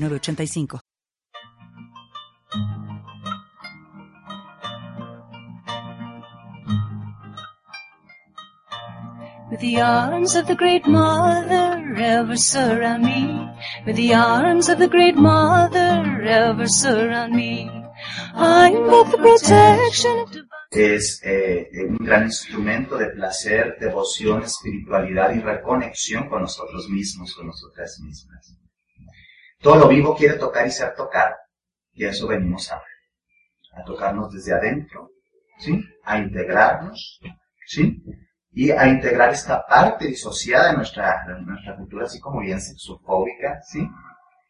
85 With the arms of the Great Mother ever surround me, with the arms of the Great Mother ever surround me, I'm both the protection of divine. es eh, un gran instrumento de placer, devoción, espiritualidad y reconexión con nosotros mismos, con nosotras mismas. Todo lo vivo quiere tocar y ser tocado. Y a eso venimos ahora. A tocarnos desde adentro, ¿sí? A integrarnos, ¿sí? Y a integrar esta parte disociada de nuestra, de nuestra cultura, así como bien sexofóbica, ¿sí?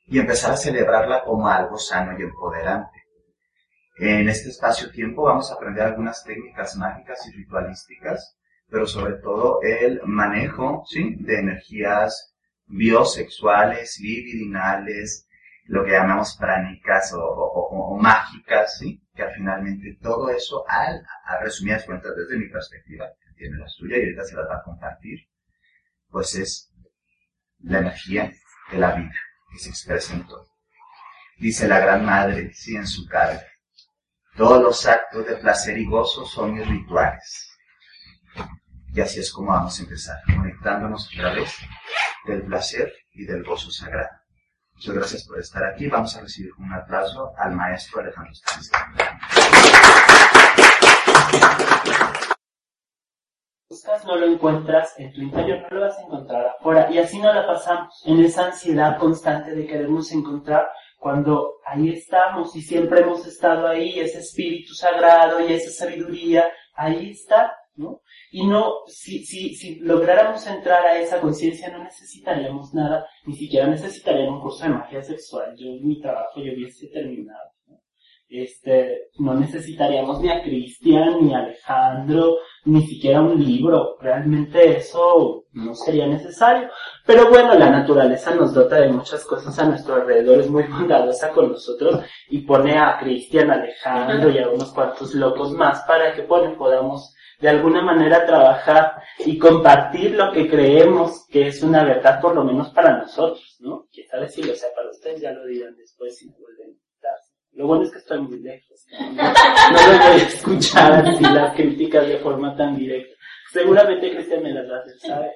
Y empezar a celebrarla como algo sano y empoderante. En este espacio-tiempo vamos a aprender algunas técnicas mágicas y ritualísticas, pero sobre todo el manejo, ¿sí? De energías biosexuales, libidinales, lo que llamamos pránicas o, o, mágicas, ¿sí? Que finalmente todo eso, al, a resumidas cuentas desde mi perspectiva, que tiene la suya y ahorita se las va a compartir, pues es la energía de la vida que se expresa en todo. Dice la gran madre, sí, en su carga. Todos los actos de placer y gozo son mis rituales. Y así es como vamos a empezar, conectándonos otra vez del placer y del gozo sagrado. Muchas gracias por estar aquí. Vamos a recibir un aplauso al maestro Alejandro buscas no lo encuentras en tu interior, no lo vas a encontrar afuera. Y así no la pasamos en esa ansiedad constante de querernos encontrar cuando ahí estamos y siempre hemos estado ahí, ese espíritu sagrado y esa sabiduría, ahí está. Y no, si, si, si lográramos entrar a esa conciencia no necesitaríamos nada, ni siquiera necesitaríamos un curso de magia sexual. Yo, mi trabajo, yo hubiese terminado. ¿no? Este, no necesitaríamos ni a Cristian, ni a Alejandro, ni siquiera un libro. Realmente eso no sería necesario. Pero bueno, la naturaleza nos dota de muchas cosas a nuestro alrededor, es muy bondadosa con nosotros y pone a Cristian, Alejandro y a unos cuantos locos más para que bueno, podamos de alguna manera trabajar y compartir lo que creemos que es una verdad, por lo menos para nosotros, ¿no? Quién sabe si lo sea para ustedes, ya lo dirán después si me vuelven a invitarse. Lo bueno es que estoy muy lejos, ¿no? No, lo voy a escuchar así las críticas de forma tan directa. Seguramente Cristian me las va a hacer, ¿sabe?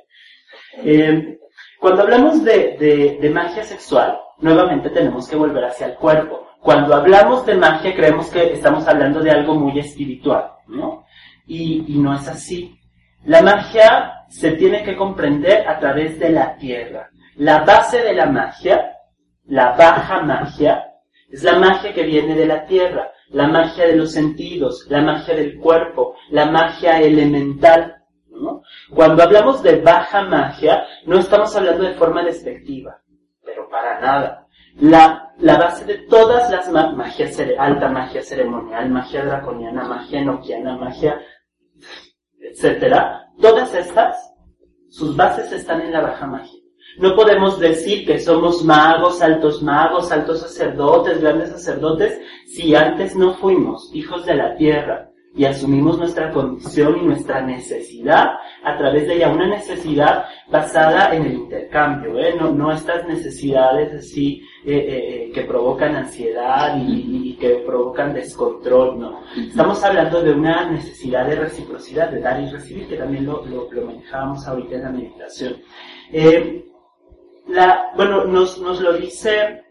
Eh, cuando hablamos de, de magia sexual, nuevamente tenemos que volver hacia el cuerpo. Cuando hablamos de magia creemos que estamos hablando de algo muy espiritual, ¿no? Y, y, no es así. La magia se tiene que comprender a través de la tierra. La base de la magia, la baja magia, es la magia que viene de la tierra, la magia de los sentidos, la magia del cuerpo, la magia elemental. Cuando hablamos de baja magia, no estamos hablando de forma despectiva, pero para nada. La, la base de todas las ma magias, alta magia ceremonial, magia draconiana, magia enoquiana, magia etcétera, todas estas, sus bases están en la baja magia. No podemos decir que somos magos, altos magos, altos sacerdotes, grandes sacerdotes, si antes no fuimos hijos de la tierra y asumimos nuestra condición y nuestra necesidad a través de ella, una necesidad basada en el intercambio, ¿eh? no, no estas necesidades así eh, eh, que provocan ansiedad y, y, que provocan descontrol, no. Estamos hablando de una necesidad de reciprocidad, de dar y recibir, que también lo, lo, lo manejábamos ahorita en la meditación. Eh, la, bueno, nos, nos lo dice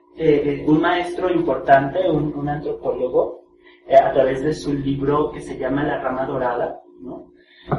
un maestro importante, un, un antropólogo, a través de su libro que se llama La Rama Dorada, ¿no?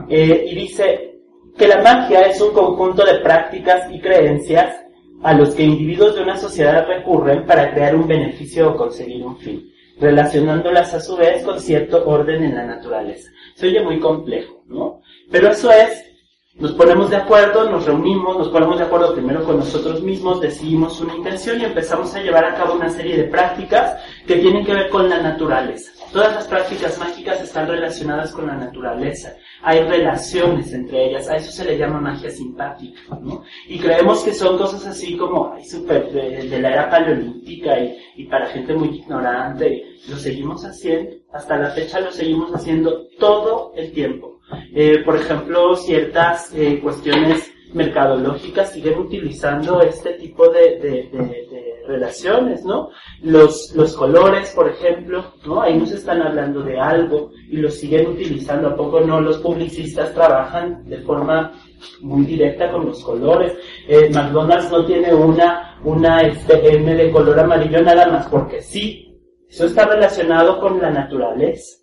y dice que la magia es un conjunto de prácticas y creencias a los que individuos de una sociedad recurren para crear un beneficio o conseguir un fin, relacionándolas a su vez con cierto orden en la naturaleza. Se oye muy complejo, ¿no? Pero eso es Nos ponemos de acuerdo, nos reunimos, nos ponemos de acuerdo primero con nosotros mismos, decidimos una intención y empezamos a llevar a cabo una serie de prácticas que tienen que ver con la naturaleza. Todas las prácticas mágicas están relacionadas con la naturaleza. Hay relaciones entre ellas. A eso se le llama magia simpática, ¿no? Y creemos que son cosas así como, ay, súper de, la era paleolítica y, y para gente muy ignorante. Lo seguimos haciendo. Hasta la fecha lo seguimos haciendo todo el tiempo. Eh, por ejemplo, ciertas eh, cuestiones mercadológicas siguen utilizando este tipo de, de, relaciones, ¿no? Los, los colores, por ejemplo, ¿no? Ahí nos están hablando de algo y lo siguen utilizando. ¿A poco no? Los publicistas trabajan de forma muy directa con los colores. Eh, McDonald's no tiene una, una este, M de color amarillo nada más porque sí. Eso está relacionado con la naturaleza.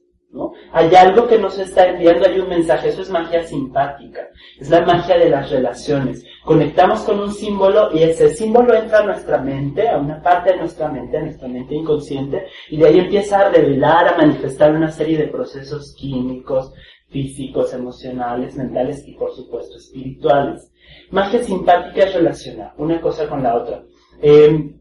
Hay algo que nos está enviando, hay un mensaje, eso es magia simpática, es la magia de las relaciones. Conectamos con un símbolo y ese símbolo entra a nuestra mente, a una parte de nuestra mente, a nuestra mente inconsciente, y de ahí empieza a revelar, a manifestar una serie de procesos químicos, físicos, emocionales, mentales y por supuesto espirituales. Magia simpática es relacionar una cosa con la otra. Eh,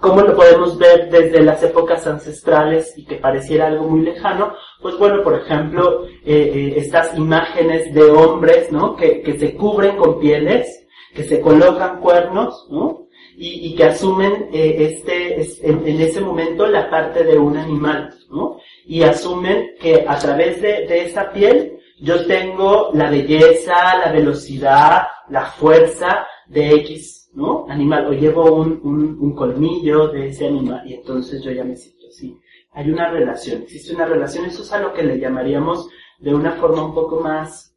¿Cómo lo podemos ver desde las épocas ancestrales y que pareciera algo muy lejano? Pues bueno, por ejemplo, eh, eh, estas imágenes de hombres, ¿no? Que, que, se cubren con pieles, que se colocan cuernos, ¿no? Y, y que asumen eh, este, en, en, ese momento la parte de un animal, ¿no? Y asumen que a través de, de esa piel yo tengo la belleza, la velocidad, la fuerza de X ¿no? Animal, o llevo un, un, colmillo de ese animal y entonces yo ya me siento así. Hay una relación, existe una relación, eso es a lo que le llamaríamos de una forma un poco más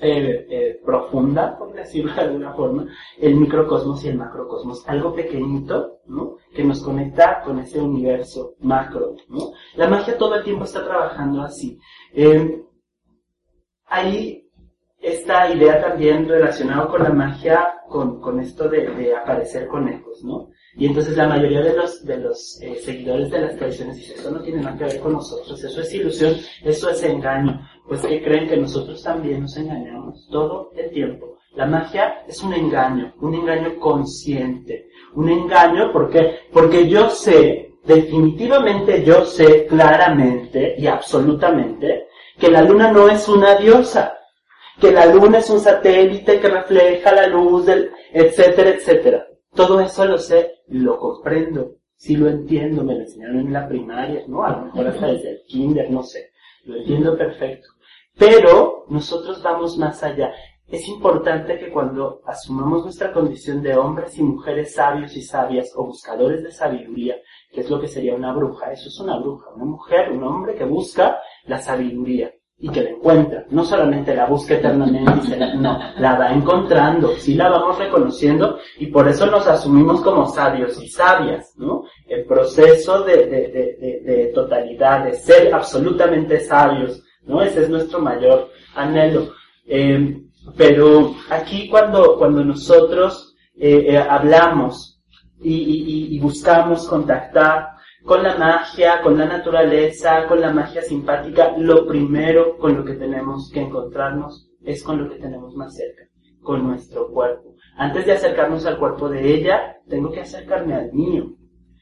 eh, eh, profunda, por decirlo de alguna forma, el microcosmos y el macrocosmos, algo pequeñito, ¿no? Que nos conecta con ese universo macro, ¿no? La magia todo el tiempo está trabajando así. Eh, ahí esta idea también relacionada con la magia, con, con esto de, aparecer conejos, ¿no? Y entonces la mayoría de los, de los eh, seguidores de las tradiciones dicen, eso no tiene nada que ver con nosotros, eso es ilusión, eso es engaño. Pues que creen que nosotros también nos engañamos todo el tiempo. La magia es un engaño, un engaño consciente. Un engaño porque, porque yo sé, definitivamente yo sé claramente y absolutamente que la luna no es una diosa que la luna es un satélite que refleja la luz del, etcétera, etcétera. Todo eso lo sé, lo comprendo, sí lo entiendo, me lo enseñaron en la primaria, ¿no? A lo mejor hasta desde el kinder, no sé. Lo entiendo perfecto. Pero nosotros vamos más allá. Es importante que cuando asumamos nuestra condición de hombres y mujeres sabios y sabias o buscadores de sabiduría, que es lo que sería una bruja, eso es una bruja, una mujer, un hombre que busca la sabiduría y que la encuentra. No solamente la busca eternamente, no, la va encontrando, sí la vamos reconociendo y por eso nos asumimos como sabios y sabias, ¿no? El proceso de, de, de, de totalidad, de ser absolutamente sabios, ¿no? Ese es nuestro mayor anhelo. Eh, pero aquí cuando, cuando nosotros eh, eh, hablamos y, buscamos contactar con la magia, con la naturaleza, con la magia simpática, lo primero con lo que tenemos que encontrarnos es con lo que tenemos más cerca, con nuestro cuerpo. Antes de acercarnos al cuerpo de ella, tengo que acercarme al mío.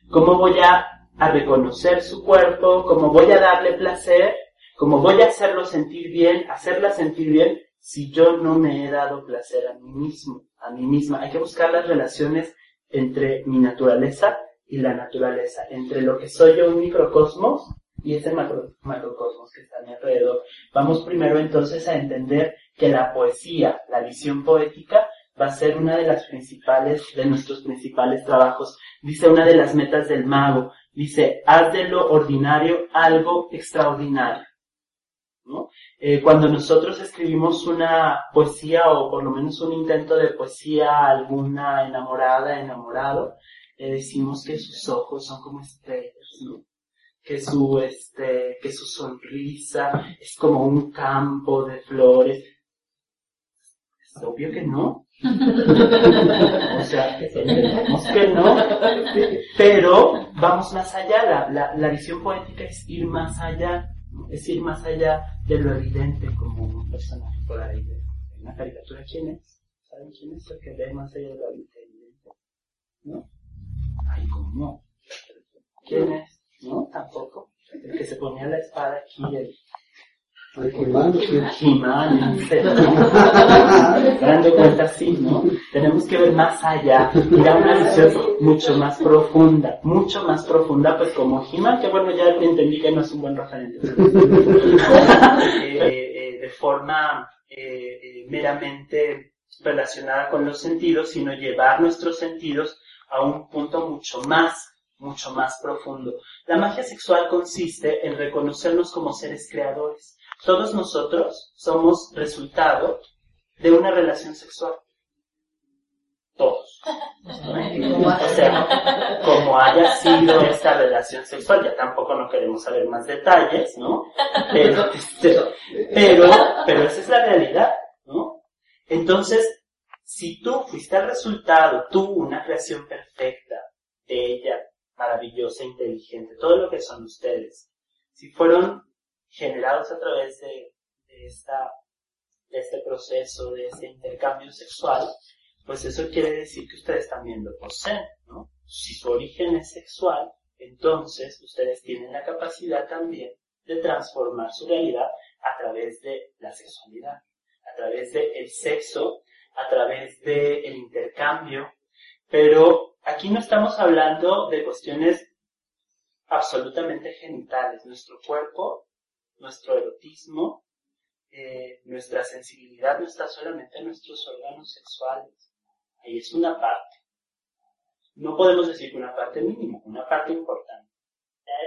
¿Cómo voy a, reconocer su cuerpo? ¿Cómo voy a darle placer? ¿Cómo voy a hacerlo sentir bien, hacerla sentir bien si yo no me he dado placer a mí mismo, a mí misma? Hay que buscar las relaciones entre mi naturaleza y la naturaleza, entre lo que soy yo un microcosmos y ese macro, macrocosmos que está a mi alrededor. Vamos primero entonces a entender que la poesía, la visión poética, va a ser una de las principales, de nuestros principales trabajos. Dice una de las metas del mago, dice, haz de lo ordinario algo extraordinario. Eh, cuando nosotros escribimos una poesía o por lo menos un intento de poesía alguna enamorada, enamorado, le decimos que sus ojos son como estrellas, ¿no? Que su, este, que su sonrisa es como un campo de flores. Es obvio que no. o sea, entendemos que no, pero vamos más allá. La, la, la visión poética es ir más allá, es ir más allá de lo evidente como un personaje por ahí de una caricatura, ¿quién es? ¿Saben quién es el que ve más allá de la vida ¿No? Ay, ¿cómo no? ¿Quién es? ¿No? Tampoco. El que se ponía la espada aquí, el... Dando cuenta sí, ¿no? Tenemos que ver más allá, ir a una visión mucho más profunda, mucho más profunda, pues como Jimán, que bueno, ya entendí que no es un buen referente. Eh, eh, de forma eh, meramente relacionada con los sentidos, sino llevar nuestros sentidos a un punto mucho más, mucho más profundo. La magia sexual consiste en reconocernos como seres creadores. Todos nosotros somos resultado de una relación sexual. Todos. O sea, como haya sido esta relación sexual, ya tampoco no queremos saber más detalles, ¿no? Pero, este, pero, pero esa es la realidad, ¿no? Entonces, si tú fuiste el resultado, tú, una creación perfecta, bella, maravillosa, inteligente, todo lo que son ustedes, si fueron generados a través de, esta, de este proceso, de este intercambio sexual, pues eso quiere decir que ustedes también lo poseen, ¿no? Si su origen es sexual, entonces ustedes tienen la capacidad también de transformar su realidad a través de la sexualidad, a través del sexo a través del intercambio, pero aquí no estamos hablando de cuestiones absolutamente genitales. Nuestro cuerpo, nuestro erotismo, eh, nuestra sensibilidad no está solamente en nuestros órganos sexuales. Ahí es una parte. No podemos decir que una parte mínima, una parte importante.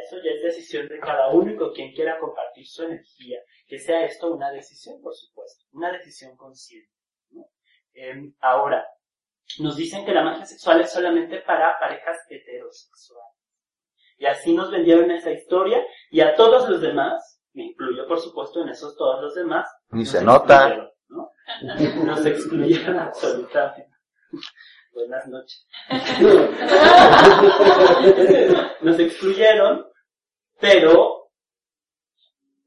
eso ya es decisión de cada uno con quien quiera compartir su energía. Que sea esto una decisión, por supuesto, una decisión consciente. Em, ahora, nos dicen que la magia sexual es solamente para parejas heterosexuales. Y así nos vendieron esa historia y a todos los demás, me incluyo por supuesto en esos todos los demás, ni se nota. ¿no? Nos excluyeron absolutamente. Buenas noches. Nos excluyeron, pero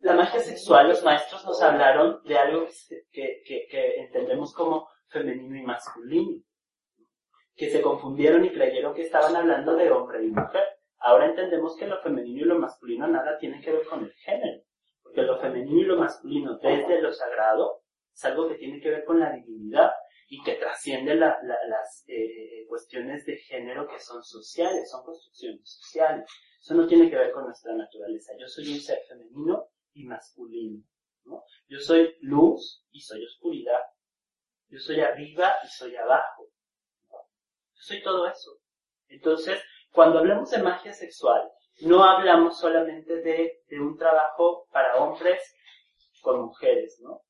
la magia sexual, los maestros nos hablaron de algo que, que, que entendemos como femenino y masculino, que se confundieron y creyeron que estaban hablando de hombre y mujer. Ahora entendemos que lo femenino y lo masculino nada tiene que ver con el género, porque lo femenino y lo masculino desde lo sagrado es algo que tiene que ver con la divinidad y que trasciende las eh, eh, cuestiones de género que son sociales, son construcciones sociales. Eso no tiene que ver con nuestra naturaleza. Yo soy un ser femenino y masculino. Yo soy luz y soy oscuridad. Yo soy arriba y soy abajo. Soy todo eso. Entonces, cuando hablamos de magia sexual, no hablamos solamente de, un trabajo para hombres con mujeres, ¿no?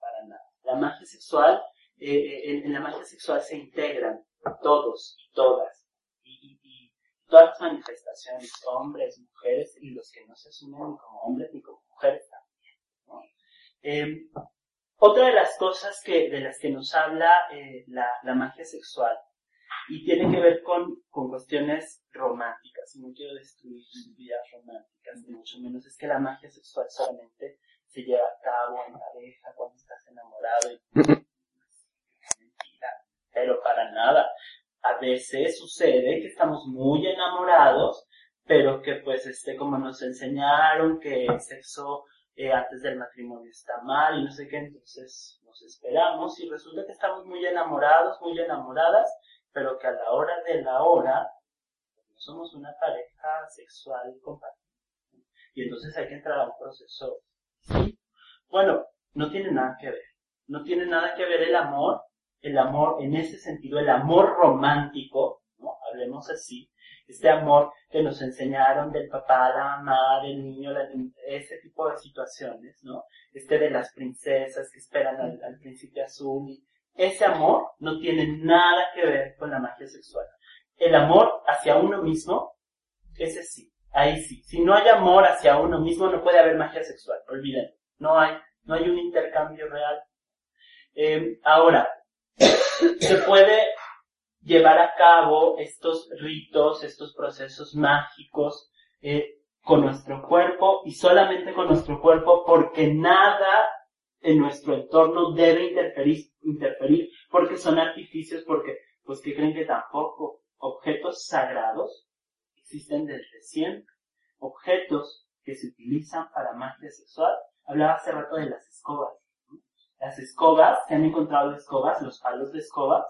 Para nada. La magia sexual, eh, eh, en, la magia sexual se integran todos y todas. Y, todas las manifestaciones, hombres, mujeres y los que no se asumen ni como hombres ni como mujeres también. ¿no? Em, otra de las cosas que, de las que nos habla eh, la, la, magia sexual y tiene que ver con, con cuestiones románticas, y no quiero destruir vidas románticas, ni mucho menos, es que la magia sexual solamente se lleva a cabo en pareja, cuando estás enamorado. Y... Mentira, pero para nada. A veces sucede que estamos muy enamorados, pero que pues este, como nos enseñaron que el sexo eh, antes del matrimonio está mal y no sé qué, entonces nos esperamos y resulta que estamos muy enamorados, muy enamoradas, pero que a la hora de la hora no somos una pareja sexual compatible. Y entonces hay que entrar a un proceso. Bueno, no tiene nada que ver. No tiene nada que ver el amor, el amor en ese sentido, el amor romántico, ¿no? Hablemos así, este amor que nos enseñaron del papá, la mamá, del niño, ese tipo de situaciones, ¿no? Este de las princesas que esperan al, príncipe azul. Ese amor no tiene nada que ver con la magia sexual. El amor hacia uno mismo, ese sí, ahí sí. Si no hay amor hacia uno mismo, no puede haber magia sexual, olviden. No hay, no hay un intercambio real. Eh, ahora, se puede llevar a cabo estos ritos, estos procesos mágicos eh, con nuestro cuerpo y solamente con nuestro cuerpo porque nada en nuestro entorno debe interferir, interferir porque son artificios, porque, pues, que creen que tampoco objetos sagrados existen desde siempre. Objetos que se utilizan para magia sexual. Hablaba hace rato de las escobas. Las escobas, se han encontrado escobas, los palos de escobas,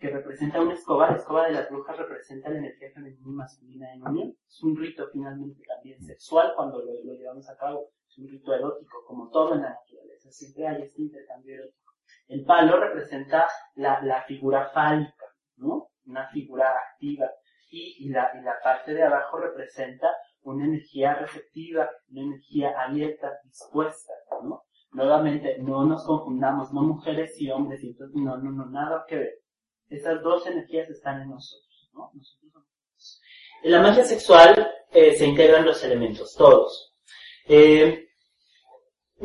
que representa una escoba. La escoba de las brujas representa la energía femenina y masculina en unión. Es un rito finalmente también sexual cuando lo, lo llevamos a cabo. Es un rito erótico, como todo en la naturaleza. Siempre hay este intercambio erótico. El palo representa la, la figura fálica, ¿no? Una figura activa. Y, y, la, y la parte de abajo representa una energía receptiva, una energía abierta, dispuesta, ¿no? Nuevamente, no nos confundamos, no mujeres y hombres, y entonces, no, no, no, nada que ver. Esas dos energías están en nosotros, ¿no? Nosotros somos. En la magia sexual eh, se integran los elementos, todos. Eh,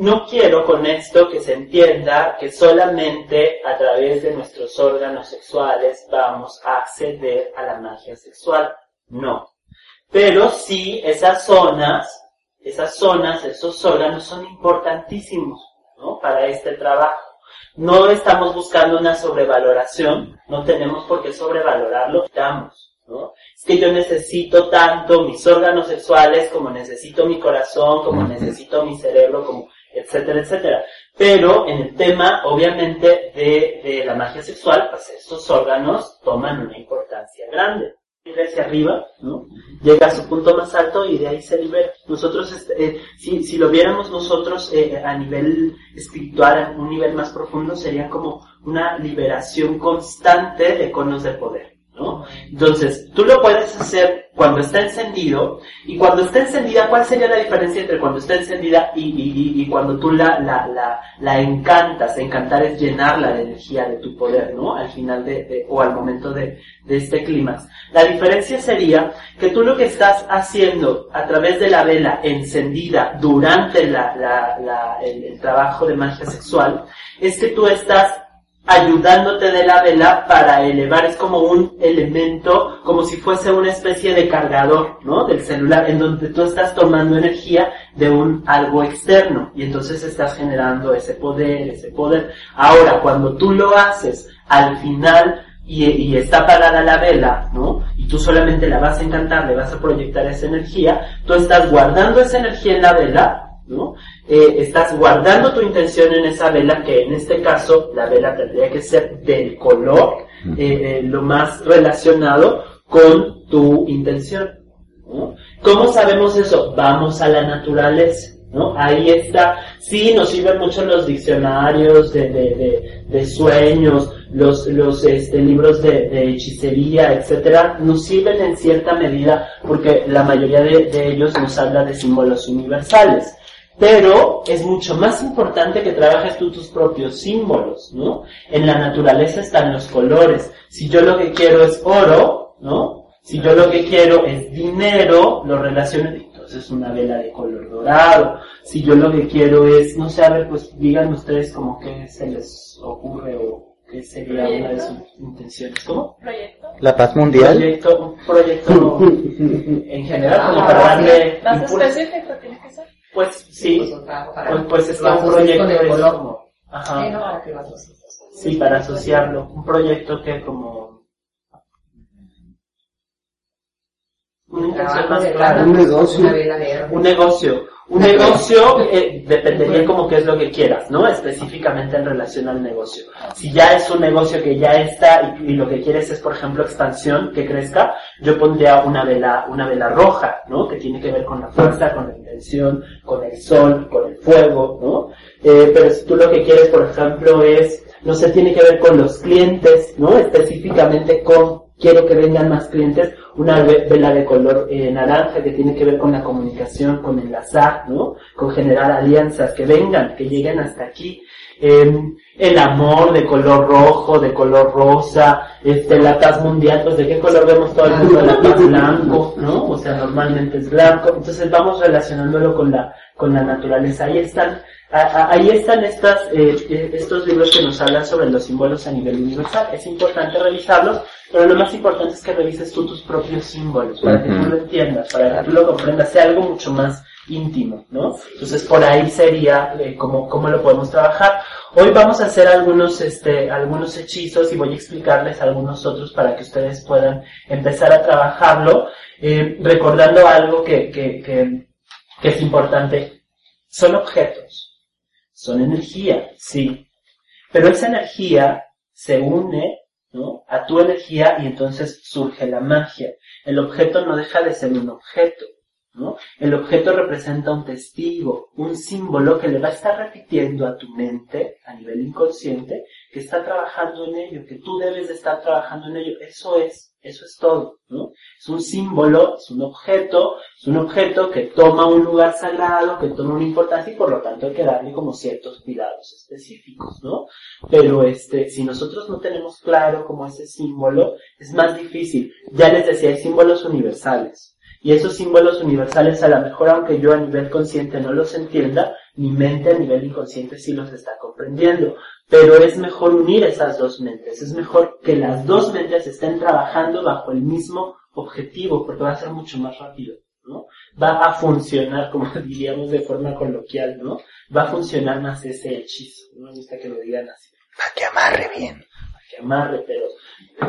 no quiero con esto que se entienda que solamente a través de nuestros órganos sexuales vamos a acceder a la magia sexual. No. Pero sí, esas zonas, esas zonas, esos órganos son importantísimos, ¿no? Para este trabajo. No estamos buscando una sobrevaloración, no tenemos por qué sobrevalorarlo, estamos, ¿no? Es que yo necesito tanto mis órganos sexuales como necesito mi corazón, como necesito mi cerebro, como etcétera, etcétera. Pero en el tema, obviamente, de, de la magia sexual, pues estos órganos toman una importancia grande hacia arriba, ¿no? Llega a su punto más alto y de ahí se libera. Nosotros, este, eh, si, si, lo viéramos nosotros eh, a nivel espiritual, a un nivel más profundo, sería como una liberación constante de conos de poder, Entonces, tú lo puedes hacer cuando está encendido, y cuando está encendida, ¿cuál sería la diferencia entre cuando está encendida y, y, cuando tú la, la, la, encantas? Encantar es llenarla de energía, de tu poder, ¿no? Al final de, o al momento de, de este clímax. La diferencia sería que tú lo que estás haciendo a través de la vela encendida durante la, el, el trabajo de magia sexual, es que tú estás ayudándote de la vela para elevar, es como un elemento, como si fuese una especie de cargador, ¿no? Del celular, en donde tú estás tomando energía de un algo externo y entonces estás generando ese poder, ese poder. Ahora, cuando tú lo haces al final y, y está apagada la vela, ¿no? Y tú solamente la vas a encantar, le vas a proyectar esa energía, tú estás guardando esa energía en la vela, ¿no? Eh, estás guardando tu intención en esa vela, que en este caso la vela tendría que ser del color eh, eh, lo más relacionado con tu intención. ¿no? ¿Cómo sabemos eso? Vamos a la naturaleza. ¿no? Ahí está. Sí, nos sirven mucho los diccionarios de, de, de, de sueños, los, los este, libros de, de, hechicería, etcétera, nos sirven en cierta medida porque la mayoría de ellos nos habla de símbolos universales. Pero es mucho más importante que trabajes tú tus propios símbolos, ¿no? En la naturaleza están los colores. Si yo lo que quiero es oro, ¿no? Si yo lo que quiero es dinero, lo relaciono, entonces una vela de color dorado. Si yo lo que quiero es, no sé, a ver, pues digan ustedes como que se les ocurre o qué sería ¿Proyecto? una de sus intenciones. ¿Cómo? ¿Proyecto? La paz mundial. Un proyecto, un proyecto en general, como para darle... ¿Más específico tiene que ser? Pues sí, pues, pues es un proyecto de como, ajá, sí, para asociarlo, un proyecto que como una intención más clara, un negocio, un negocio, un negocio eh, dependería como que es lo que quieras, ¿no? Específicamente en relación al negocio. Si ya es un negocio que ya está y, y, lo que quieres es, por ejemplo, expansión, que crezca, yo pondría una vela, una vela roja, ¿no? Que tiene que ver con la fuerza, con la intención, con el sol, con el fuego, ¿no? Eh, pero si tú lo que quieres, por ejemplo, es, no sé, tiene que ver con los clientes, ¿no? Específicamente con quiero que vengan más clientes, una vela de color eh, naranja que tiene que ver con la comunicación, con enlazar, ¿no? Con generar alianzas, que vengan, que lleguen hasta aquí. Eh, el amor de color rojo, de color rosa, este, la paz mundial, pues de qué color vemos todo el mundo, la paz blanco, ¿no? O sea, normalmente es blanco. Entonces vamos relacionándolo con la, con la naturaleza. Ahí están, ahí están estas, eh, estos libros que nos hablan sobre los símbolos a nivel universal. Es importante revisarlos, pero lo más importante es que revises tú tus propios símbolos, para que tú lo entiendas, para que tú lo comprendas, sea algo mucho más íntimo, ¿no? Entonces por ahí sería eh, cómo, cómo lo podemos trabajar. Hoy vamos a hacer algunos, este, algunos hechizos y voy a explicarles algunos otros para que ustedes puedan empezar a trabajarlo, eh, recordando algo que, que, que, que es importante. Son objetos, son energía, sí, pero esa energía se une ¿no? a tu energía y entonces surge la magia. El objeto no deja de ser un objeto. ¿no? El objeto representa un testigo, un símbolo que le va a estar repitiendo a tu mente a nivel inconsciente que está trabajando en ello, que tú debes de estar trabajando en ello. Eso es, eso es todo, ¿no? Es un símbolo, es un objeto, es un objeto que toma un lugar sagrado, que toma una importancia y por lo tanto hay que darle como ciertos cuidados específicos, ¿no? Pero este, si nosotros no tenemos claro como ese símbolo, es más difícil. Ya les decía, hay símbolos universales. Y esos símbolos universales, a lo mejor aunque yo a nivel consciente no los entienda, mi mente a nivel inconsciente sí los está comprendiendo. Pero es mejor unir esas dos mentes. Es mejor que las dos mentes estén trabajando bajo el mismo objetivo, porque va a ser mucho más rápido, ¿no? Va a funcionar, como diríamos de forma coloquial, ¿no? Va a funcionar más ese hechizo. No me gusta que lo digan así. Para que amarre bien. Que amarre, pero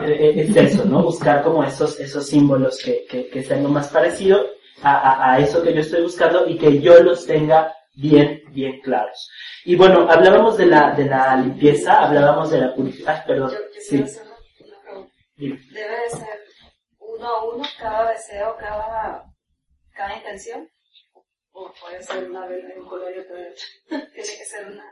eh, es eso, ¿no? Buscar como esos, esos símbolos que, que, que sean lo más parecido a, a, a eso que yo estoy buscando y que yo los tenga bien, bien claros. Y bueno, hablábamos de la, de la limpieza, hablábamos de la purificación, ah, perdón, Yo, yo sí, hacer una pregunta. dime. ¿Debe de ser uno a uno cada deseo, cada, cada intención? ¿O puede ser una vez de un color y otro? Tiene que ser una,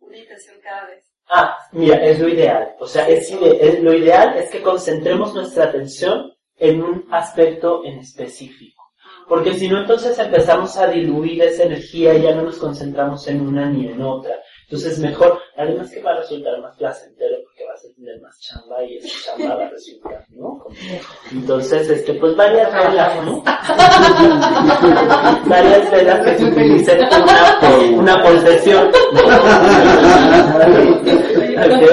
una intención cada vez. Ah, mira, es lo ideal. O sea, es, es- lo ideal es que concentremos nuestra atención en un aspecto en específico. Porque si no, entonces empezamos a diluir esa energía y ya no nos concentramos en una ni en otra. Entonces, mejor, además que va a resultar más placentero más chamba y esa chamba va a resultar, ¿no? Entonces, este, pues varias velas, ¿no? varias velas que se utilicen una, una posesión. Ok.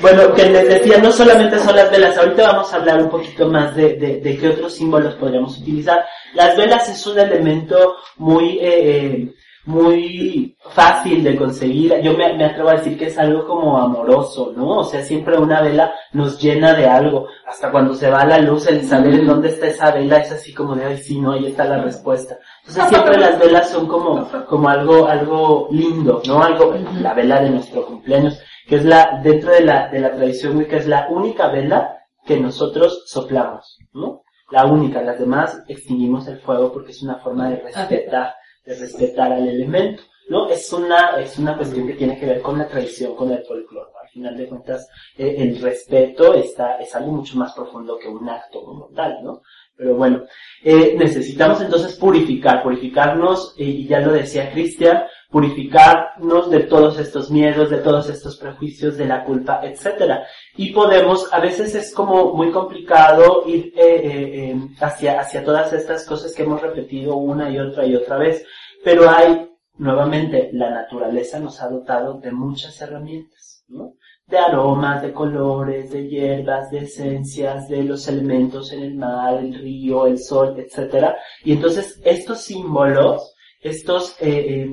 Bueno, que les decía, no solamente son las velas, ahorita vamos a hablar un poquito más de, de, de qué otros símbolos podríamos utilizar. Las velas es un elemento muy, eh, eh, muy fácil de conseguir. Yo me, me atrevo a decir que es algo como amoroso, ¿no? O sea, siempre una vela nos llena de algo. Hasta cuando se va la luz, el saber en dónde está esa vela es así como de, ay, sí, no, ahí está la respuesta. Entonces siempre las velas son como, como algo, algo lindo, ¿no? Algo, la vela de nuestro cumpleaños, que es la, dentro de la, de la tradición wicca, es la única vela que nosotros soplamos, ¿no? La única, las demás extinguimos el fuego porque es una forma de respetar, de respetar al elemento, ¿no? Es una, es una cuestión que tiene que ver con la tradición, con el folclore. Al final de cuentas, eh, el respeto está, es algo mucho más profundo que un acto como tal, ¿no? Pero bueno, eh, necesitamos entonces purificar, purificarnos, eh, y ya lo decía Cristian, purificarnos de todos estos miedos, de todos estos prejuicios, de la culpa, etcétera. Y podemos, a veces es como muy complicado ir eh, eh, eh, hacia, hacia todas estas cosas que hemos repetido una y otra y otra vez, pero hay, nuevamente, la naturaleza nos ha dotado de muchas herramientas, ¿no? de aromas, de colores, de hierbas, de esencias, de los elementos en el mar, el río, el sol, etcétera. Y entonces estos símbolos, estos eh, eh,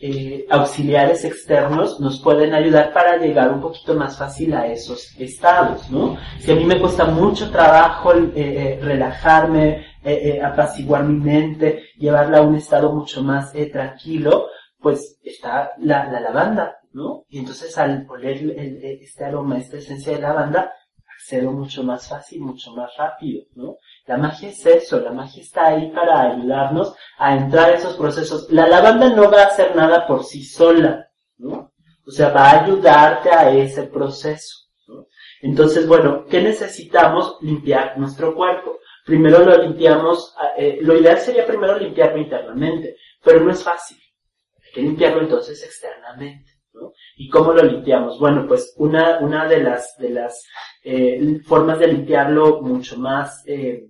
eh, auxiliares externos nos pueden ayudar para llegar un poquito más fácil a esos estados, ¿no? Si a mí me cuesta mucho trabajo eh, eh, relajarme, apaciguar mi mente, llevarla a un estado mucho más tranquilo, pues está la, la lavanda, ¿no? Y entonces al oler el- el- este aroma, esta esencia de lavanda, accedo mucho más fácil, mucho más rápido, ¿no? La magia es eso, la magia está ahí para ayudarnos a entrar a esos procesos. La lavanda no va a hacer nada por sí sola, ¿no? O sea, va a ayudarte a ese proceso, ¿no? Entonces, bueno, ¿qué necesitamos? Limpiar nuestro cuerpo. Primero lo limpiamos, eh, lo ideal sería primero limpiarlo internamente, pero no es fácil. Hay que limpiarlo entonces externamente, ¿no? ¿Y cómo lo limpiamos? Bueno, pues una, una de las, de las eh, formas de limpiarlo mucho más eh,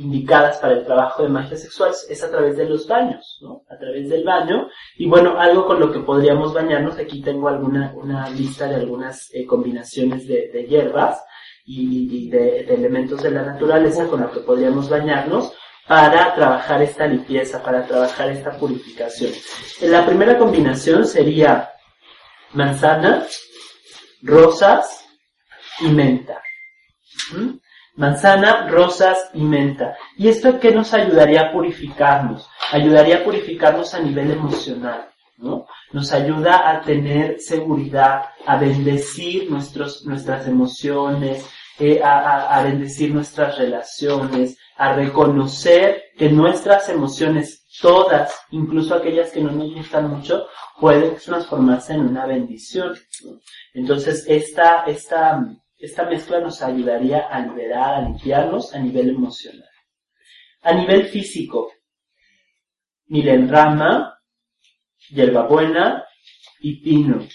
indicadas para el trabajo de magia sexual es a través de los baños, ¿no? A través del baño. Y bueno, algo con lo que podríamos bañarnos, aquí tengo alguna, una lista de algunas eh, combinaciones de, hierbas y, de elementos de la naturaleza con lo que podríamos bañarnos para trabajar esta limpieza, para trabajar esta purificación. La primera combinación sería manzana, rosas y menta. ¿Mm? Manzana, rosas y menta. ¿Y esto qué nos ayudaría a purificarnos? Ayudaría a purificarnos a nivel emocional. ¿no? Nos ayuda a tener seguridad, a bendecir nuestros, nuestras emociones, eh, a, a- a bendecir nuestras relaciones, a reconocer que nuestras emociones, todas, incluso aquellas que no nos gustan mucho, pueden transformarse en una bendición. Entonces, esta, esta, esta mezcla nos ayudaría a liberar, a limpiarnos a nivel emocional. A nivel físico, milenrama, hierbabuena y pino.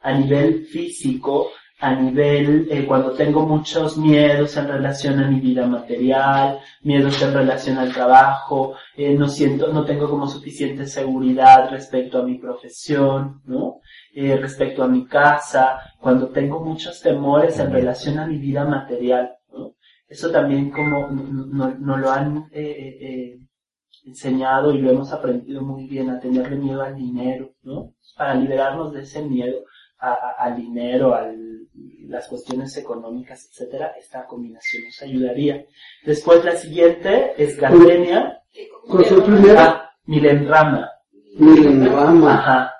A nivel físico, a nivel eh, cuando tengo muchos miedos en relación a mi vida material, miedos en relación al trabajo, eh, no siento, no tengo como suficiente seguridad respecto a mi profesión, ¿no? Eh, respecto a mi casa, cuando tengo muchos temores en relación a mi vida material, ¿no? Eso también como nos no, lo han eh, eh, eh, enseñado y lo hemos aprendido muy bien a tenerle miedo al dinero, ¿no? Para liberarnos de ese miedo a- a- al dinero, a las cuestiones económicas, etcétera, esta combinación nos ayudaría. Después la siguiente es gardenia, ¿Cuál fue el primero? ah, milenrama, Milenrama. ajá.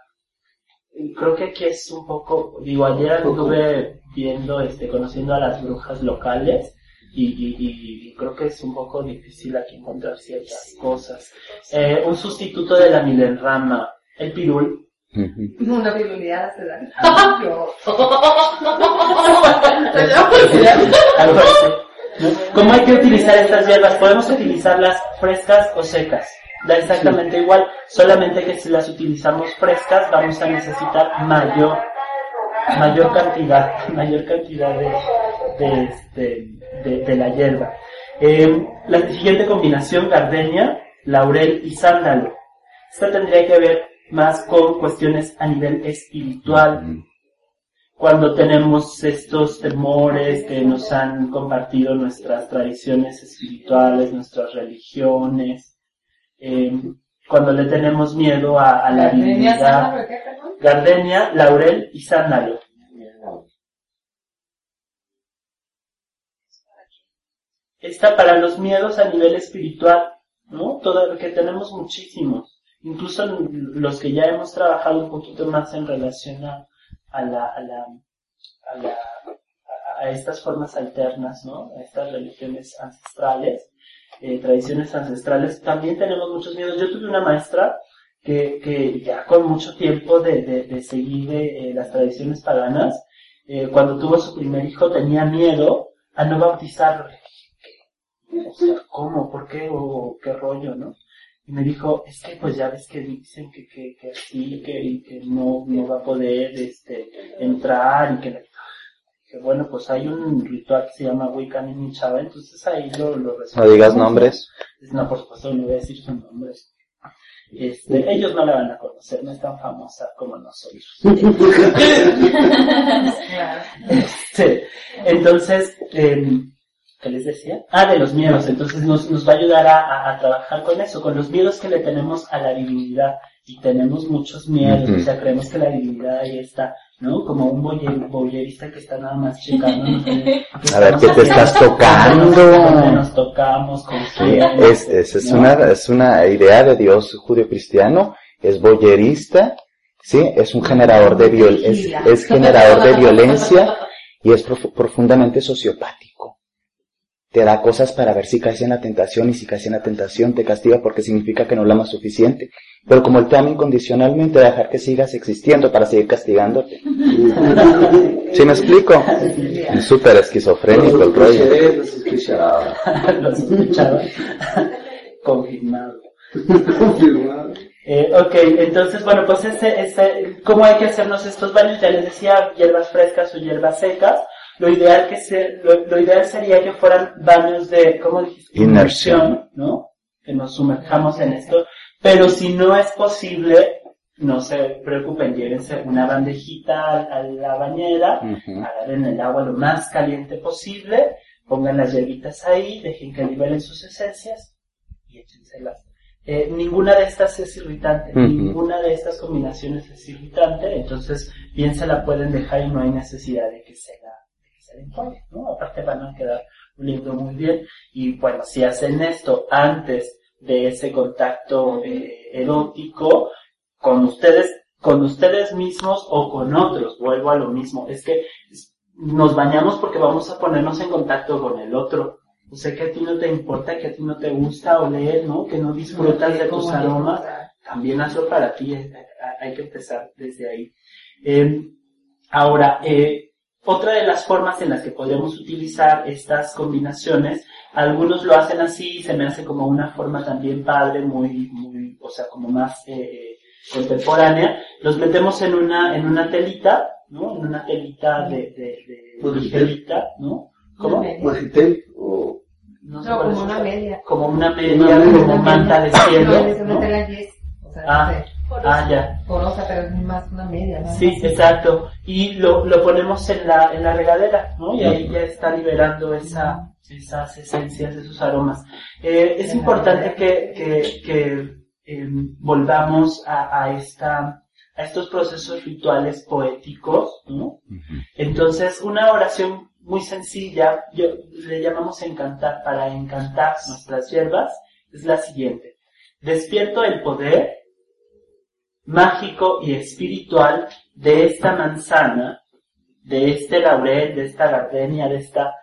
Creo que aquí es un poco, digo, ayer estuve viendo, este, conociendo a las brujas locales y, y, y creo que es un poco difícil aquí encontrar ciertas cosas. Eh, un sustituto de la milenrama, el pirul. Una virulidad se da. Yo. Algo así. ¿no? ¿Cómo hay que utilizar estas hierbas? Podemos utilizarlas frescas o secas. Da exactamente igual, solamente que si las utilizamos frescas vamos a necesitar mayor, mayor cantidad, mayor cantidad de, de, este, de, de la hierba. Eh, la siguiente combinación, gardenia, laurel y sándalo. Esta tendría que ver más con cuestiones a nivel espiritual, cuando tenemos estos temores que nos han compartido nuestras tradiciones espirituales, nuestras religiones, eh, cuando le tenemos miedo a, a la divinidad, gardenia, laurel y sándalo. Esta para los miedos a nivel espiritual, ¿no? Todo que tenemos muchísimos, incluso los que ya hemos trabajado un poquito más en relación a, a la, a la, a la, a estas formas alternas, ¿no? A estas religiones ancestrales, eh, tradiciones ancestrales, también tenemos muchos miedos. Yo tuve una maestra que, que ya con mucho tiempo de, de, de seguir eh, las tradiciones paganas, eh, cuando tuvo su primer hijo tenía miedo a no bautizarlo. O sea, ¿cómo? ¿Por qué? ¿O qué rollo, no? Y me dijo, es que pues ya ves que dicen que, que, que así, que, que no, no va a poder este, entrar y que, que bueno, pues hay un ritual que se llama Wiccan en mi chava, entonces ahí lo, lo No digas nombres. No, por supuesto, no voy a decir su nombre. Este, ellos no la van a conocer, no es tan famosa como nosotros. Este, entonces, eh, ¿qué les decía? Ah, de los miedos. Entonces nos, nos va a ayudar a, a- a trabajar con eso, con los miedos que le tenemos a la divinidad. Y tenemos muchos miedos, o sea, creemos que la divinidad ahí está, ¿no? Como un boyer- boyerista que está nada más checando. ¿no? A ver, ¿qué te estás tocando? nos tocamos, con es, es, es ¿no? una, es una idea de Dios judío-cristiano, es boyerista, sí, es un generador de viol, es, es generador de violencia y es profu- profundamente sociopático. Te da cosas para ver si caes en la tentación y si caes en la tentación te castiga porque significa que no la amas suficiente. Pero como él te ama incondicionalmente, va a dejar que sigas existiendo para seguir castigándote. ¿Sí me explico? Es súper esquizofrénico el rollo. Lo. Lo. Confirmado. Confirmado. Eh, ok, entonces, bueno, pues ese, ese, ¿cómo hay que hacernos estos baños? Ya les decía, hierbas frescas o hierbas secas. Lo ideal que se, lo, lo ideal sería que fueran baños de, ¿cómo dijiste? Inmersión. ¿no? Que nos sumerjamos en esto. Pero si no es posible, no se preocupen, llévense una bandejita a, la bañera, Ujú. agarren el agua lo más caliente posible, Pongan las hierbitas ahí, dejen que liberen sus esencias y échenselas. Eh, ninguna de estas es irritante, Ujú. ninguna de estas combinaciones es irritante, entonces bien se la pueden dejar y no hay necesidad de que se la, Aparte van a quedar oliendo muy bien y bueno, si hacen esto antes de ese contacto eh, erótico con ustedes, con ustedes mismos o con otros, vuelvo a lo mismo, es que nos bañamos porque vamos a ponernos en contacto con el otro. O sea que a ti no te importa, que a ti no te gusta oler, ¿no? Que no disfrutas de tus aromas, también hazlo para ti, eh, hay que empezar desde ahí. Eh, ahora, eh, otra de las formas en las que podemos utilizar estas combinaciones, algunos lo hacen así, se me hace como una forma también padre, muy, muy, o sea, como más eh, contemporánea. Los metemos en una, en una telita, ¿no? En una telita de, de, de Pues, ligerita, ¿no? ¿Cómo? Media. Magitel o No, sé No, como una media. Como una media, Una media. como manta de cielo, ¿no? O sea, Ah. no sé, Ah, ya. porosa, pero es más una media. ¿no? Sí, exacto. Y lo, lo ponemos en la, en la regadera, ¿no? Y ahí ya está liberando esa, esas esencias, esos aromas. Eh, es importante que, que, que eh, volvamos a, a esta, a estos procesos rituales poéticos, ¿no? Entonces, una oración muy sencilla, yo, le llamamos encantar, para encantar nuestras hierbas, es la siguiente. Despierto el poder mágico y espiritual de esta manzana, de este laurel, de esta gardenia, de esta,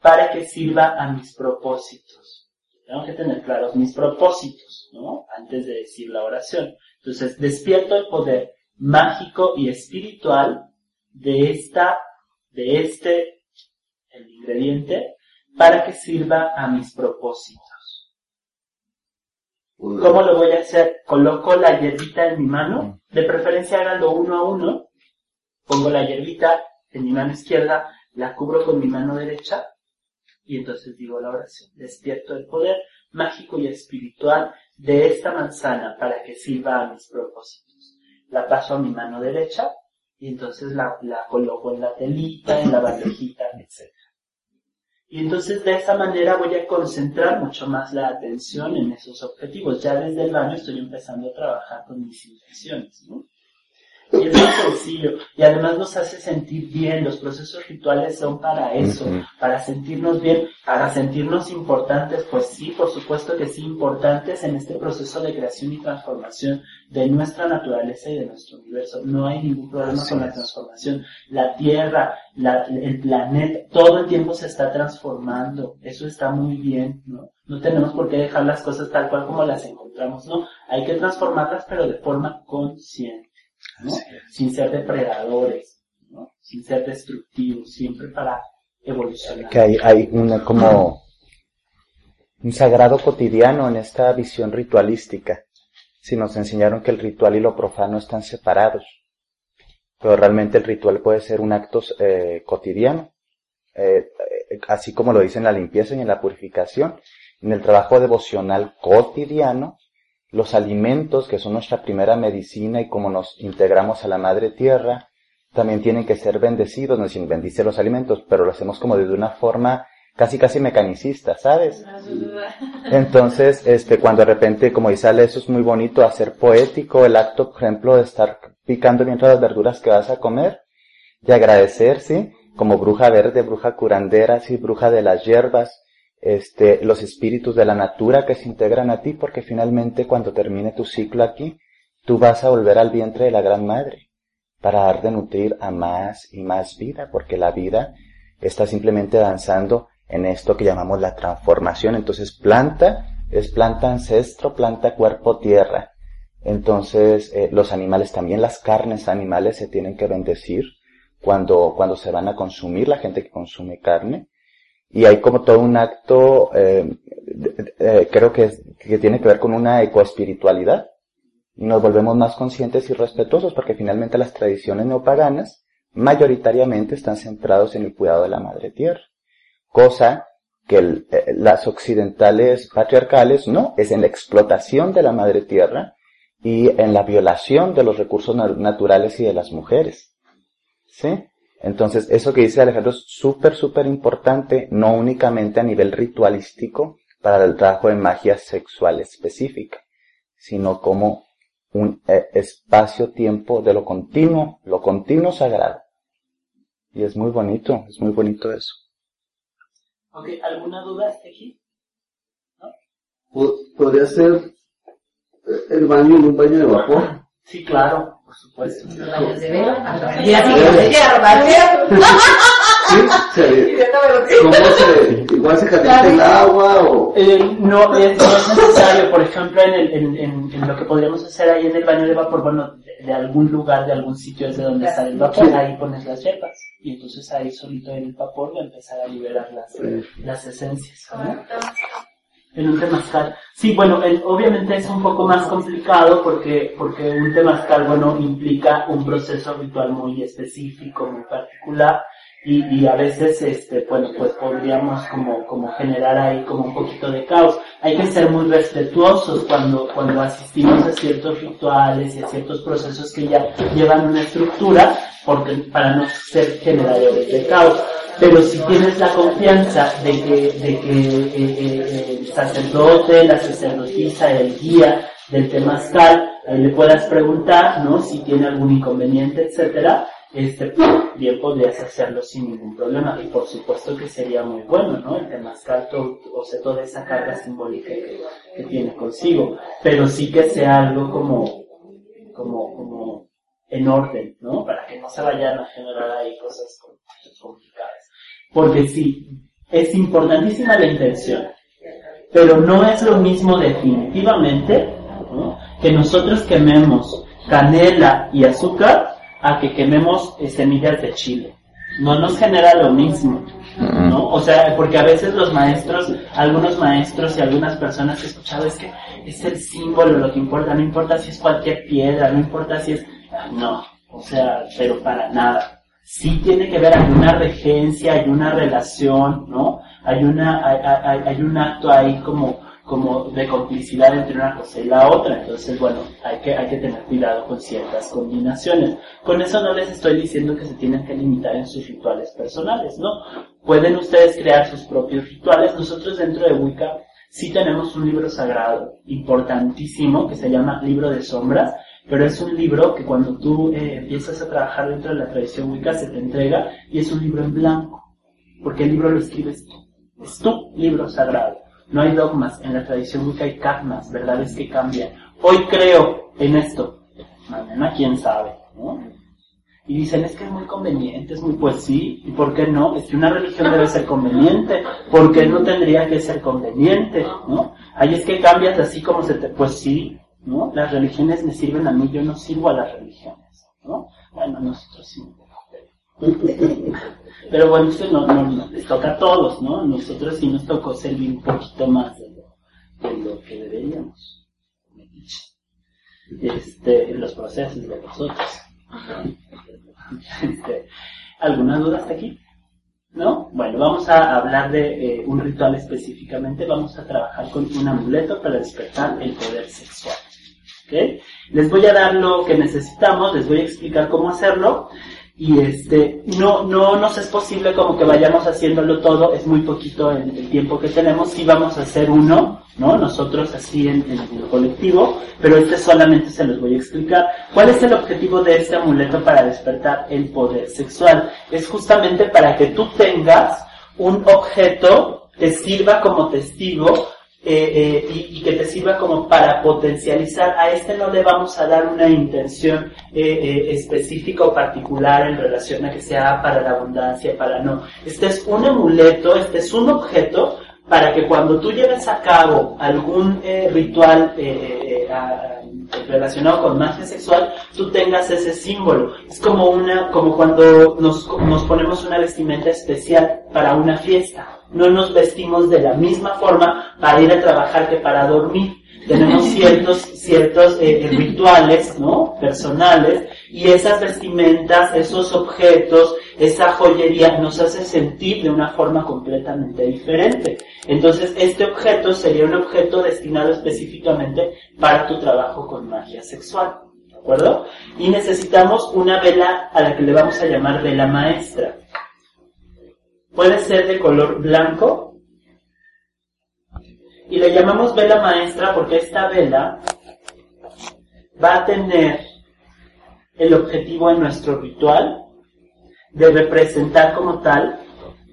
para que sirva a mis propósitos. Tengo que tener claros mis propósitos, ¿no? Antes de decir la oración. Entonces, despierto el poder mágico y espiritual de esta, de este, el ingrediente, para que sirva a mis propósitos. ¿Cómo lo voy a hacer? Coloco la hierbita en mi mano, de preferencia háganlo uno a uno, pongo la hierbita en mi mano izquierda, la cubro con mi mano derecha y entonces digo la oración. Despierto el poder mágico y espiritual de esta manzana para que sirva a mis propósitos. La paso a mi mano derecha y entonces la, la coloco en la telita, en la bandejita, etc. Y entonces de esa manera voy a concentrar mucho más la atención en esos objetivos. Ya desde el baño estoy empezando a trabajar con mis intenciones, ¿no? Y es muy sencillo. Y además nos hace sentir bien. Los procesos rituales son para eso, para sentirnos bien, para sentirnos importantes. Pues sí, por supuesto que sí, importantes en este proceso de creación y transformación de nuestra naturaleza y de nuestro universo. No hay ningún problema con la transformación. La Tierra, la- el planeta, todo el tiempo se está transformando. Eso está muy bien, ¿no? No tenemos por qué dejar las cosas tal cual como las encontramos, ¿no? Hay que transformarlas, pero de forma consciente, Sin ser depredadores, ¿no? Sin ser destructivos, siempre para evolucionar. que hay, hay una como un sagrado cotidiano en esta visión ritualística. Si nos enseñaron que el ritual y lo profano están separados, pero realmente el ritual puede ser un acto eh, cotidiano, eh, eh, así como lo dice en la limpieza y en la purificación, en el trabajo devocional cotidiano, los alimentos que son nuestra primera medicina y como nos integramos a la madre tierra, también tienen que ser bendecidos, no decir bendice los alimentos, pero lo hacemos como de una forma casi casi mecanicista, ¿sabes? Entonces, este, cuando de repente, como dice Ale, eso es muy bonito, hacer poético el acto, por ejemplo, de estar picando mientras las verduras que vas a comer, y agradecer, ¿sí? Como bruja verde, bruja curandera, sí, bruja de las hierbas, este, los espíritus de la natura que se integran a ti, porque finalmente cuando termine tu ciclo aquí, tú vas a volver al vientre de la gran madre, para dar de nutrir a más y más vida, porque la vida está simplemente danzando en esto que llamamos la transformación. Entonces, planta es planta ancestro, planta cuerpo tierra. Entonces, eh, los animales también, las carnes animales se tienen que bendecir cuando, cuando se van a consumir, la gente que consume carne. Y hay como todo un acto, eh, eh, creo que, es- que tiene que ver con una ecoespiritualidad. Y nos volvemos más conscientes y respetuosos porque finalmente las tradiciones neopaganas mayoritariamente están centrados en el cuidado de la madre tierra. Cosa que el- eh, las occidentales patriarcales no, es en la explotación de la madre tierra y en la violación de los recursos na- naturales y de las mujeres. ¿Sí? Entonces, eso que dice Alejandro es súper, súper importante, no únicamente a nivel ritualístico para el trabajo de magia sexual específica, sino como un eh, espacio-tiempo de lo continuo, lo continuo sagrado. Y es muy bonito, es muy bonito eso. Ok, ¿alguna duda hasta aquí? Po- Podría ser eh, el baño en un baño de vapor. Sí, claro, por supuesto. Baños de vela. Y así que se hierva, ¿cierto? Sí, se- Y de todo lo que- ¿Cómo se, igual se calienta el agua o Eh, no, es, no es necesario, por ejemplo, en, el, en, en- en lo que podríamos hacer ahí en el baño de vapor, bueno, de, de algún lugar, de algún sitio es de donde sale el vapor, ahí pones las hierbas. Y entonces ahí solito en el vapor va a empezar a liberar las, las esencias. ¿no? En un temazcal. Sí, bueno, el- obviamente es un poco más complicado porque, porque un temazcal, bueno, implica un proceso ritual muy específico, muy particular. Y, y a veces, este, bueno, pues podríamos como, como generar ahí como un poquito de caos. Hay que ser muy respetuosos cuando, cuando asistimos a ciertos rituales y a ciertos procesos que ya llevan una estructura, porque, para no ser generadores de caos. Pero si tienes la confianza de que, de que eh, eh, el sacerdote, la sacerdotisa, el guía del temazcal, eh, le puedas preguntar, ¿no? Si tiene algún inconveniente, etcétera, este, bien podrías hacerlo sin ningún problema. Y por supuesto que sería muy bueno, ¿no? El temazcal, todo, o sea, toda esa carga simbólica que, que tiene consigo. Pero sí que sea algo como, como, como en orden, ¿no? Para que no se vayan a generar ahí cosas com- complicadas. Porque sí, es importantísima la intención, pero no es lo mismo definitivamente ¿no? que nosotros quememos canela y azúcar a que quememos eh, semillas de chile. No nos genera lo mismo, ¿no? O sea, porque a veces los maestros, algunos maestros y algunas personas he escuchado es que es el símbolo lo que importa, no importa si es cualquier piedra, no importa si es... No, o sea, pero para nada. Sí tiene que ver, hay una regencia, hay una relación, ¿no? Hay una, hay, hay, hay un acto ahí como, como de complicidad entre una cosa y la otra. Entonces, bueno, hay que, hay que tener cuidado con ciertas combinaciones. Con eso no les estoy diciendo que se tienen que limitar en sus rituales personales, ¿no? Pueden ustedes crear sus propios rituales. Nosotros dentro de Wicca sí tenemos un libro sagrado importantísimo que se llama Libro de Sombras, pero es un libro que cuando tú eh, empiezas a trabajar dentro de la tradición Wicca se te entrega y es un libro en blanco, porque el libro lo escribes tú. Es tu libro sagrado. No hay dogmas. En la tradición Wicca hay karmas, verdades que cambian. Hoy creo en esto. Mañana quién sabe, ¿no? Y dicen, es que es muy conveniente, es muy, pues sí, ¿y por qué no? Es que una religión debe ser conveniente, ¿por qué no tendría que ser conveniente? ¿No? Ahí es que cambias así como se te, pues sí, ¿no? Las religiones me sirven a mí, yo no sirvo a las religiones, ¿no? Bueno, nosotros sí. Pero bueno, esto no, no, no, les toca a todos, ¿no? Nosotros sí nos tocó servir un poquito más de lo, de lo que deberíamos. Este, los procesos de nosotros. Este, ¿Alguna duda hasta aquí? ¿No? Bueno, vamos a hablar de eh, un ritual específicamente. Vamos a trabajar con un amuleto para despertar el poder sexual. ¿Ok? Les voy a dar lo que necesitamos, les voy a explicar cómo hacerlo. Y este, no, no nos es posible como que vayamos haciéndolo todo, es muy poquito el, el tiempo que tenemos, sí vamos a hacer uno, ¿no? Nosotros así en, en el colectivo, pero este solamente se los voy a explicar. ¿Cuál es el objetivo de este amuleto para despertar el poder sexual? Es justamente para que tú tengas un objeto que sirva como testigo eh, eh, y, y, que te sirva como para potencializar. A este no le vamos a dar una intención eh, eh, específica o particular en relación a que sea para la abundancia, para no. Este es un amuleto, este es un objeto para que cuando tú lleves a cabo algún eh, ritual eh, a, relacionado con magia sexual, tú tengas ese símbolo. Es como una, como cuando nos, nos ponemos una vestimenta especial para una fiesta. No nos vestimos de la misma forma para ir a trabajar que para dormir. Tenemos ciertos, ciertos eh, rituales, ¿no? Personales, y esas vestimentas, esos objetos, esa joyería nos hace sentir de una forma completamente diferente. Entonces, este objeto sería un objeto destinado específicamente para tu trabajo con magia sexual. ¿De acuerdo? Y necesitamos una vela a la que le vamos a llamar vela maestra. Puede ser de color blanco. Y le llamamos vela maestra porque esta vela va a tener el objetivo en nuestro ritual de representar como tal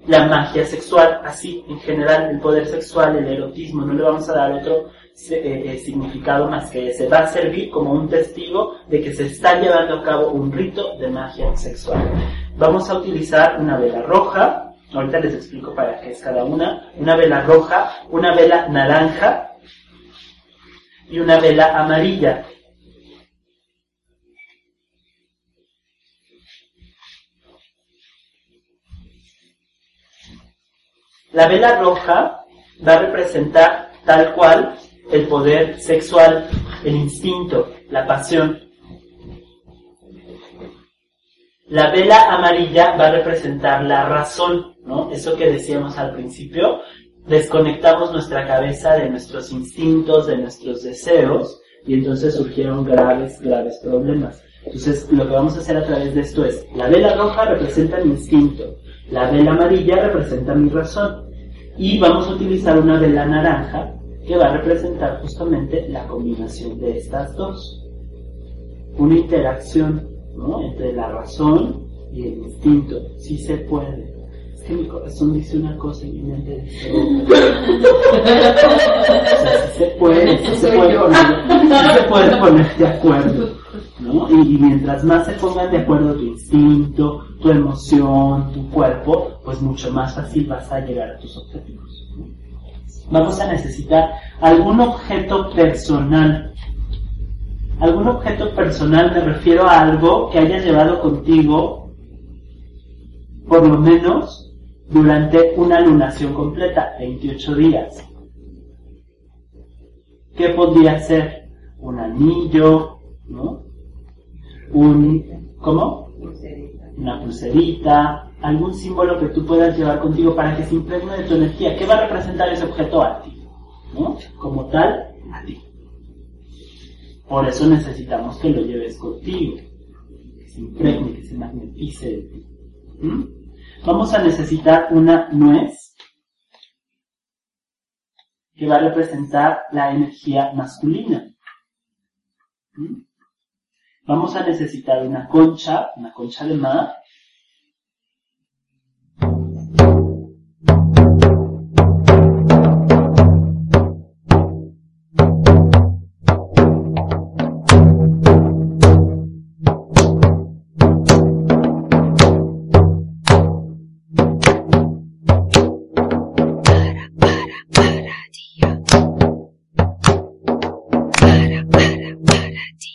la magia sexual, así en general el poder sexual, el erotismo, no le vamos a dar otro eh, eh, significado más que ese, va a servir como un testigo de que se está llevando a cabo un rito de magia sexual. Vamos a utilizar una vela roja, ahorita les explico para qué es cada una, una vela roja, una vela naranja y una vela amarilla. La vela roja va a representar tal cual el poder sexual, el instinto, la pasión. La vela amarilla va a representar la razón, ¿no? Eso que decíamos al principio, desconectamos nuestra cabeza de nuestros instintos, de nuestros deseos, y entonces surgieron graves, graves problemas. Entonces, lo que vamos a hacer a través de esto es, la vela roja representa mi instinto, la vela amarilla representa mi razón, y vamos a utilizar una vela naranja que va a representar justamente la combinación de estas dos. Una interacción entre la razón y el instinto. Sí se puede. Es que mi corazón dice una cosa y mi mente dice otra. sí se puede, sí se puede poner, se puede poner de acuerdo. ¿no? Y, y, mientras más se pongan de acuerdo tu instinto, tu emoción, tu cuerpo, pues mucho más fácil vas a llegar a tus objetivos. Vamos a necesitar algún objeto personal. Algún objeto personal me refiero a algo que hayas llevado contigo por lo menos durante una lunación completa, 28 días. ¿Qué podría ser? Un anillo, ¿no? Un, ¿cómo? Una pulserita, algún símbolo que tú puedas llevar contigo para que se impregne de tu energía. ¿Qué va a representar ese objeto a ti? ¿No? Como tal, a ti. Por eso necesitamos que lo lleves contigo, que se impregne, que se magnetice de ti. ¿Mm? Vamos a necesitar una nuez que va a representar la energía masculina. ¿Mm? Vamos a necesitar una concha, una concha de mar, Tambah.